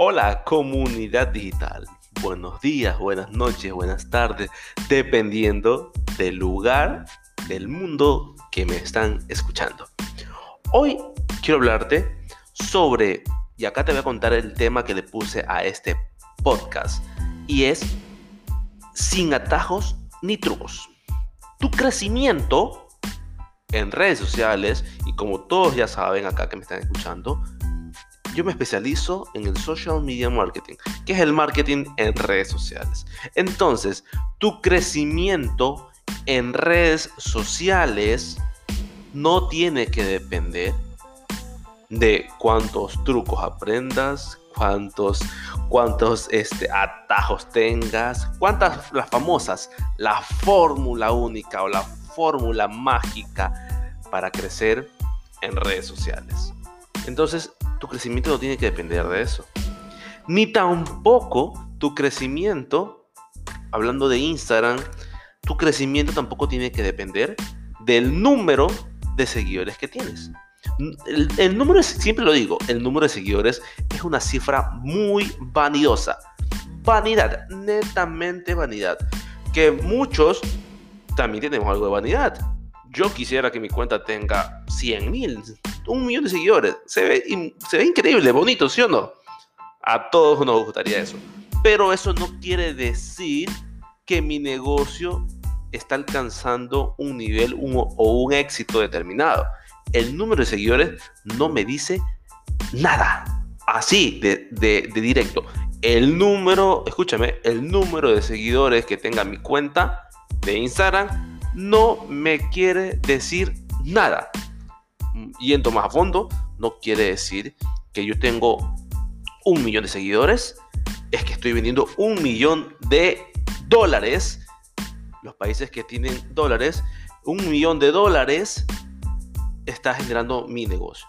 Hola comunidad digital. Buenos días, buenas noches, buenas tardes, dependiendo del lugar del mundo que me están escuchando. Hoy quiero hablarte sobre, y acá te voy a contar el tema que le puse a este podcast, y es sin atajos ni trucos. Tu crecimiento en redes sociales, y como todos ya saben acá que me están escuchando, yo me especializo en el social media marketing, que es el marketing en redes sociales. Entonces, tu crecimiento en redes sociales no tiene que depender de cuántos trucos aprendas, cuántos, cuántos este, atajos tengas, cuántas las famosas, la fórmula única o la fórmula mágica para crecer en redes sociales. Entonces, tu crecimiento no tiene que depender de eso. Ni tampoco tu crecimiento, hablando de Instagram, tu crecimiento tampoco tiene que depender del número de seguidores que tienes. El, número, siempre lo digo, el número de seguidores es una cifra muy vanidosa. Vanidad, netamente vanidad. Que muchos también tenemos algo de vanidad. Yo quisiera que mi cuenta tenga 100 mil, un millón de seguidores. Se ve, increíble, bonito, ¿sí o no? A todos nos gustaría eso. Pero eso no quiere decir que mi negocio está alcanzando un nivel o un éxito determinado. El número de seguidores no me dice nada. Así, de, de, de directo. El número, escúchame, el número de seguidores que tenga mi cuenta de Instagram no me quiere decir nada yendo más a fondo, no quiere decir que yo tengo un millón de seguidores, es que estoy vendiendo un millón de dólares. Los países que tienen dólares, un millón de dólares está generando mi negocio.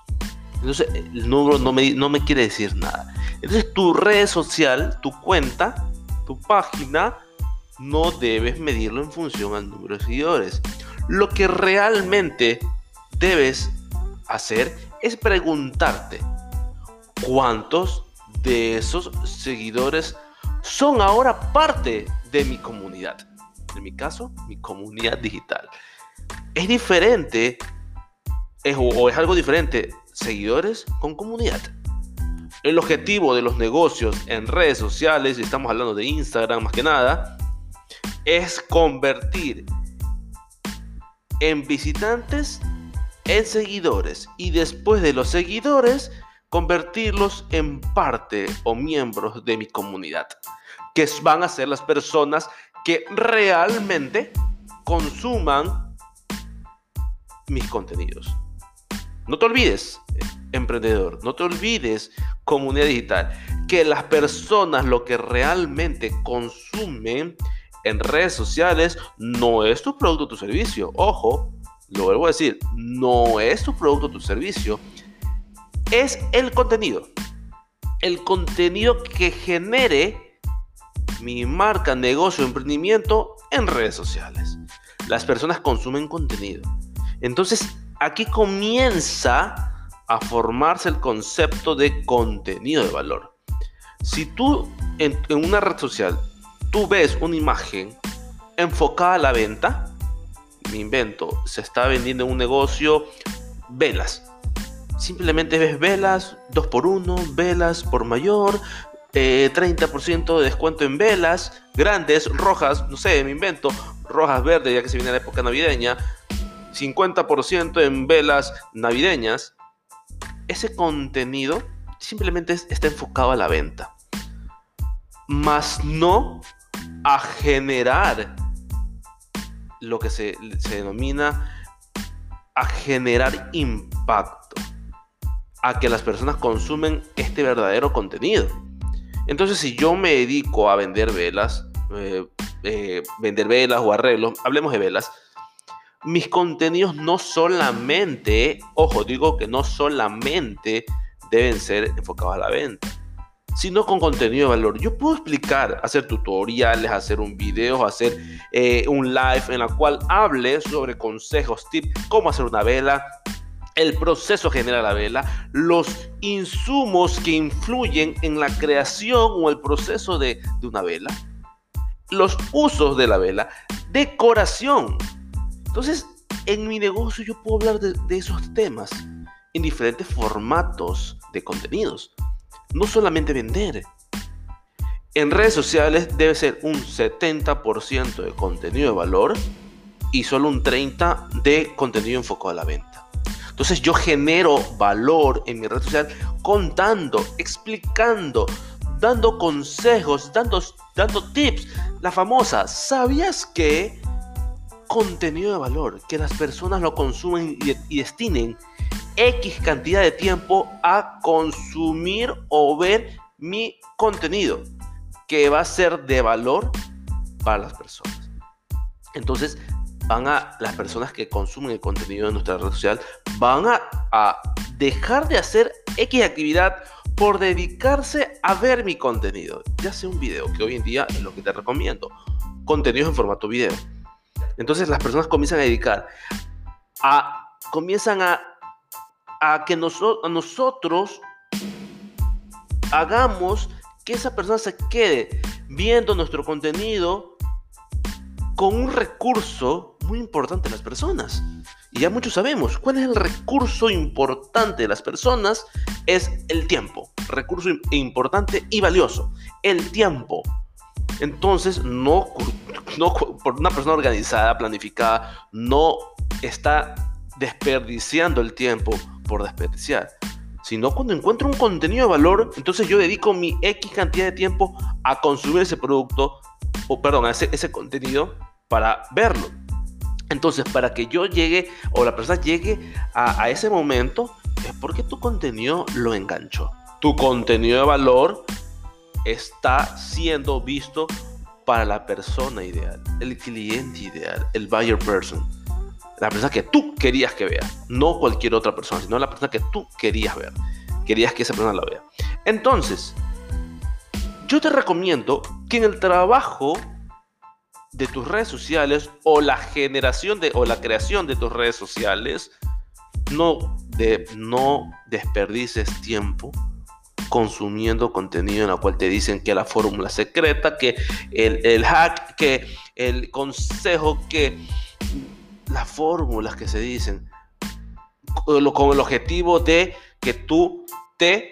Entonces, el número no me, no me quiere decir nada. Entonces, tu red social, tu cuenta, tu página, no debes medirlo en función al número de seguidores. Lo que realmente debes hacer es preguntarte cuántos de esos seguidores son ahora parte de mi comunidad. En mi caso, mi comunidad digital. Es diferente o es algo diferente seguidores con comunidad. El objetivo de los negocios en redes sociales, y estamos hablando de Instagram más que nada, es convertir en visitantes en seguidores y después de los seguidores convertirlos en parte o miembros de mi comunidad, que van a ser las personas que realmente consuman mis contenidos. No te olvides, emprendedor, no te olvides, comunidad digital, que las personas lo que realmente consumen en redes sociales no es tu producto o tu servicio. Ojo, lo vuelvo a decir, no es tu producto o tu servicio, es el contenido. El contenido que genere mi marca, negocio, emprendimiento en redes sociales. Las personas consumen contenido. Entonces, aquí comienza a formarse el concepto de contenido de valor. Si tú en, en una red social, tú ves una imagen enfocada a la venta, me invento, se está vendiendo en un negocio velas. Simplemente ves velas, 2 por 1 velas por mayor, 30% eh, de descuento en velas, grandes, rojas, no sé, me invento, rojas, verdes, ya que se viene la época navideña, 50% en velas navideñas. Ese contenido simplemente está enfocado a la venta, más no a generar lo que se, denomina a generar impacto, a que las personas consumen este verdadero contenido. Entonces, si yo me dedico a vender velas, eh, eh, vender velas o arreglos, hablemos de velas, mis contenidos no solamente, ojo, digo que no solamente deben ser enfocados a la venta sino con contenido de valor. Yo puedo explicar, hacer tutoriales, hacer un video, hacer eh, un live en la cual hable sobre consejos, tips, cómo hacer una vela, el proceso genera la vela, los insumos que influyen en la creación o el proceso de, una vela, los usos de la vela, decoración. Entonces, en mi negocio yo puedo hablar de, de esos temas en diferentes formatos de contenidos. No solamente vender. En redes sociales debe ser un 70% de contenido de valor y solo un 30% de contenido enfocado a la venta. Entonces yo genero valor en mi red social contando, explicando, dando consejos, dando, dando tips. La famosa, ¿sabías que contenido de valor, que las personas lo consumen y, y destinen X cantidad de tiempo a consumir o ver mi contenido, que va a ser de valor para las personas? Entonces, van a, las personas que consumen el contenido de nuestra red social, van a, dejar de hacer X actividad por dedicarse a ver mi contenido, ya sea un video, que hoy en día es lo que te recomiendo, contenidos en formato video. Entonces las personas comienzan a dedicar, a, comienzan a, a que a nosotros hagamos que esa persona se quede viendo nuestro contenido con un recurso muy importante de las personas. Y ya muchos sabemos cuál es el recurso importante de las personas, es el tiempo. Recurso importante y valioso, el tiempo. Entonces, no, no por una persona organizada, planificada, no está desperdiciando el tiempo por desperdiciar. Sino cuando encuentro un contenido de valor, entonces yo dedico mi X cantidad de tiempo a consumir ese producto, o perdón, a ese, ese contenido para verlo. Entonces, para que yo llegue o la persona llegue a, ese momento, es porque tu contenido lo enganchó. Tu contenido de valor está siendo visto para la persona ideal, el cliente ideal, el buyer person. La persona que tú querías que vea, no cualquier otra persona, sino la persona que tú querías ver. Querías que esa persona la vea. Entonces, yo te recomiendo que en el trabajo de tus redes sociales o la generación de o la creación de tus redes sociales, no, de, no desperdices tiempo consumiendo contenido en el cual te dicen que la fórmula secreta, que el, el hack, que el consejo, que las fórmulas que se dicen con el objetivo de que tú te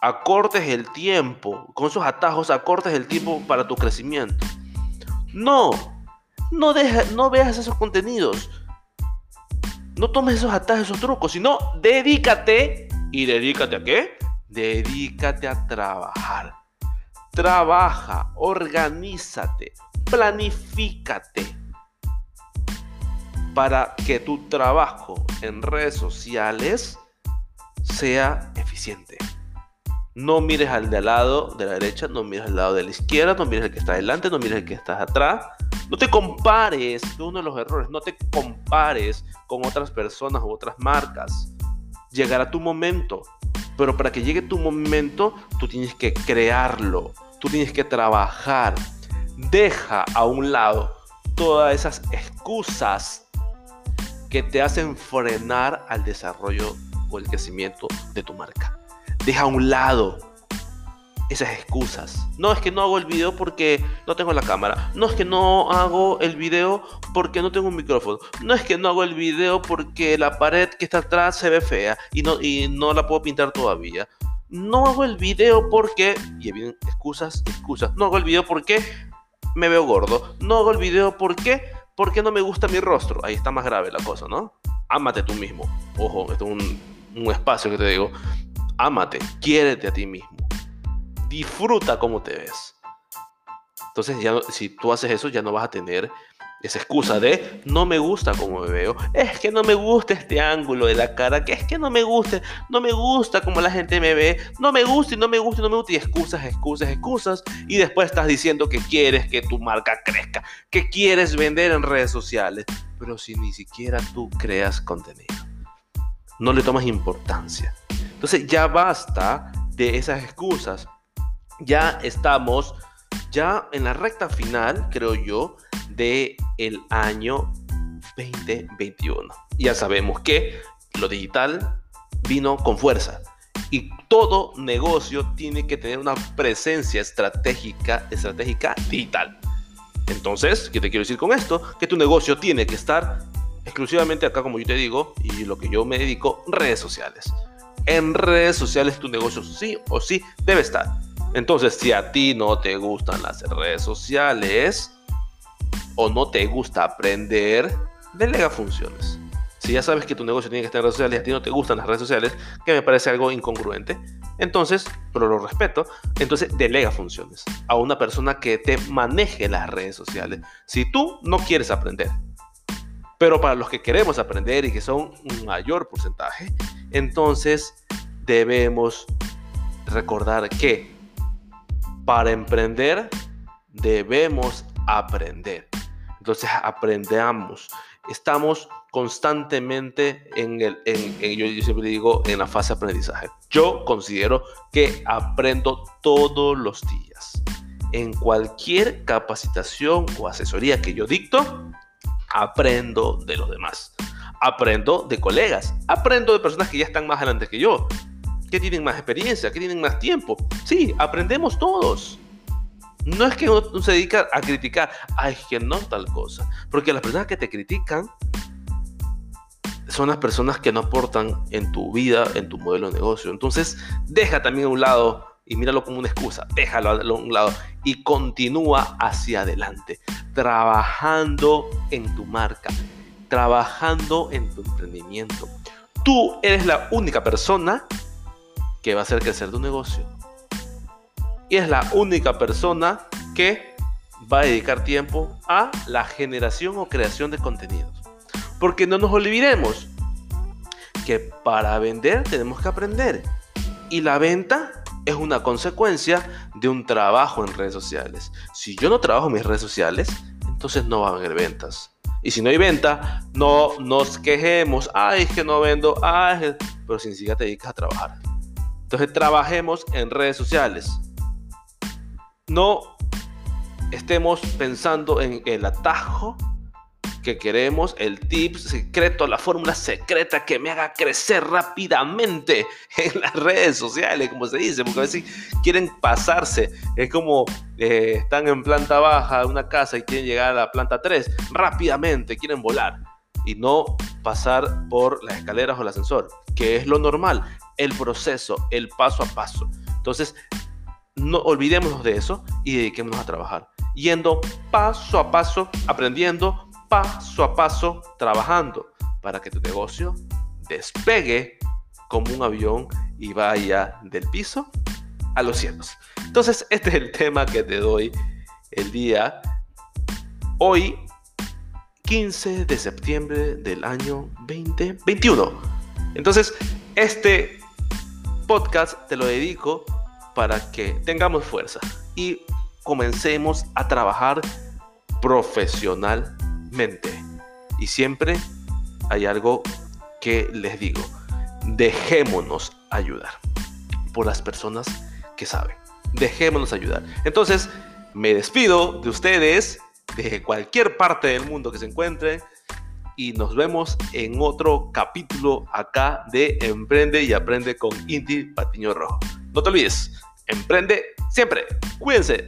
acortes el tiempo, con esos atajos acortes el tiempo para tu crecimiento. No, no, deja, no veas esos contenidos. No tomes esos atajos, esos trucos, sino dedícate. ¿Y dedícate a qué? Dedícate a trabajar. Trabaja, organízate, planifícate para que tu trabajo en redes sociales sea eficiente. No mires al de al lado de la derecha, no mires al lado de la izquierda, no mires al que está adelante, no mires al que está atrás. No te compares, es uno de los errores, no te compares con otras personas u otras marcas. Llegará tu momento, pero para que llegue tu momento, tú tienes que crearlo, tú tienes que trabajar. Deja a un lado todas esas excusas que te hacen frenar al desarrollo o el crecimiento de tu marca deja a un lado esas excusas. No es que no hago el video porque no tengo la cámara. No es que no hago el video porque no tengo un micrófono. No es que no hago el video porque la pared que está atrás se ve fea y no, y no la puedo pintar todavía. No hago el video porque... Y bien, excusas, excusas. No hago el video porque me veo gordo. No hago el video porque... Porque no me gusta mi rostro. Ahí está más grave la cosa, ¿no? Ámate tú mismo. Ojo, esto es un, un espacio que te digo. Ámate, quiérete a ti mismo. Disfruta cómo te ves. Entonces, ya si tú haces eso, ya no vas a tener esa excusa de no me gusta cómo me veo, es que no me gusta este ángulo de la cara, que es que no me gusta, no me gusta cómo la gente me ve, no me gusta y no me gusta y no me gusta y excusas, excusas, excusas y después estás diciendo que quieres que tu marca crezca, que quieres vender en redes sociales, pero si ni siquiera tú creas contenido, no le tomas importancia. Entonces ya basta de esas excusas. Ya estamos ya en la recta final, creo yo, de el año 2021. Ya sabemos que lo digital vino con fuerza. Y todo negocio tiene que tener una presencia estratégica, estratégica digital. Entonces, ¿qué te quiero decir con esto? Que tu negocio tiene que estar exclusivamente acá, como yo te digo, y lo que yo me dedico, redes sociales. En redes sociales tu negocio sí o sí debe estar. Entonces, si a ti no te gustan las redes sociales o no te gusta aprender, delega funciones. Si ya sabes que tu negocio tiene que estar en redes sociales y a ti no te gustan las redes sociales, que me parece algo incongruente, entonces, pero lo respeto, entonces delega funciones a una persona que te maneje las redes sociales. Si tú no quieres aprender, pero para los que queremos aprender y que son un mayor porcentaje, entonces debemos recordar que para emprender debemos aprender. Entonces aprendamos. Estamos constantemente en el, yo siempre digo, en la fase de aprendizaje. Yo considero que aprendo todos los días. En cualquier capacitación o asesoría que yo dicto, aprendo de los demás. Aprendo de colegas, aprendo de personas que ya están más adelante que yo, que tienen más experiencia, que tienen más tiempo. Sí, aprendemos todos. No es que uno se dedica a criticar, ay, que no tal cosa. Porque las personas que te critican son las personas que no aportan en tu vida, en tu modelo de negocio. Entonces, deja también a un lado y míralo como una excusa. Déjalo a un lado y continúa hacia adelante, trabajando en tu marca, trabajando en tu emprendimiento. Tú eres la única persona que va a hacer crecer tu negocio. Y es la única persona que va a dedicar tiempo a la generación o creación de contenidos. Porque no nos olvidemos que para vender tenemos que aprender. Y la venta es una consecuencia de un trabajo en redes sociales. Si yo no trabajo en mis redes sociales, entonces no van a haber ventas. Y si no hay venta, no nos quejemos. Ay, es que no vendo. Ay, pero sin siquiera te dedicas a trabajar. Entonces trabajemos en redes sociales. No estemos pensando en el atajo que queremos, el tip secreto, la fórmula secreta que me haga crecer rápidamente en las redes sociales, como se dice, porque a veces quieren pasarse. Es como eh, están en planta baja de una casa y quieren llegar a la planta 3 rápidamente, quieren volar y no pasar por las escaleras o el ascensor, que es lo normal, el proceso, el paso a paso. Entonces, no olvidémonos de eso y dediquémonos a trabajar, yendo paso a paso, aprendiendo paso a paso trabajando para que tu negocio despegue como un avión y vaya del piso a los cielos. Entonces, este es el tema que te doy el día hoy, 15 de septiembre del año 2021. Entonces, este podcast te lo dedico para que tengamos fuerza y comencemos a trabajar profesional y siempre hay algo que les digo, dejémonos ayudar por las personas que saben. Dejémonos ayudar. Entonces, me despido de ustedes, de cualquier parte del mundo que se encuentren, y nos vemos en otro capítulo acá de Emprende y Aprende con Inti Patiño Rojo. No te olvides, emprende siempre. Cuídense.